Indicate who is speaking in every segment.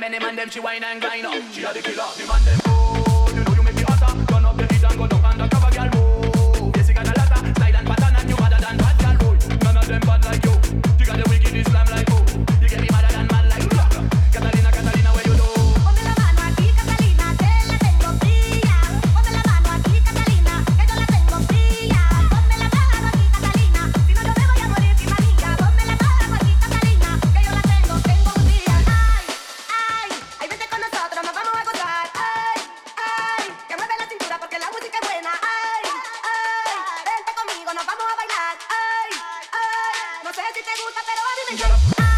Speaker 1: many man them she wine and grind up. She a the killer, the man them Caperone,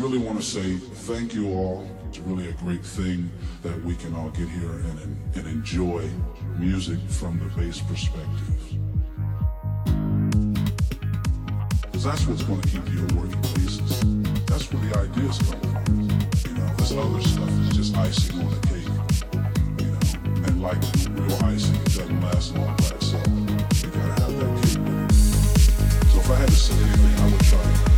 Speaker 2: really want to say thank you all. It's really a great thing that we can all get here and, and enjoy music from the bass perspective. Because that's what's going to keep you a working basis. That's where the ideas come from. You know, this other stuff is just icing on the cake. You know, and like real icing, it doesn't last long by itself. You gotta have that cake with. So if I had to say anything, I would try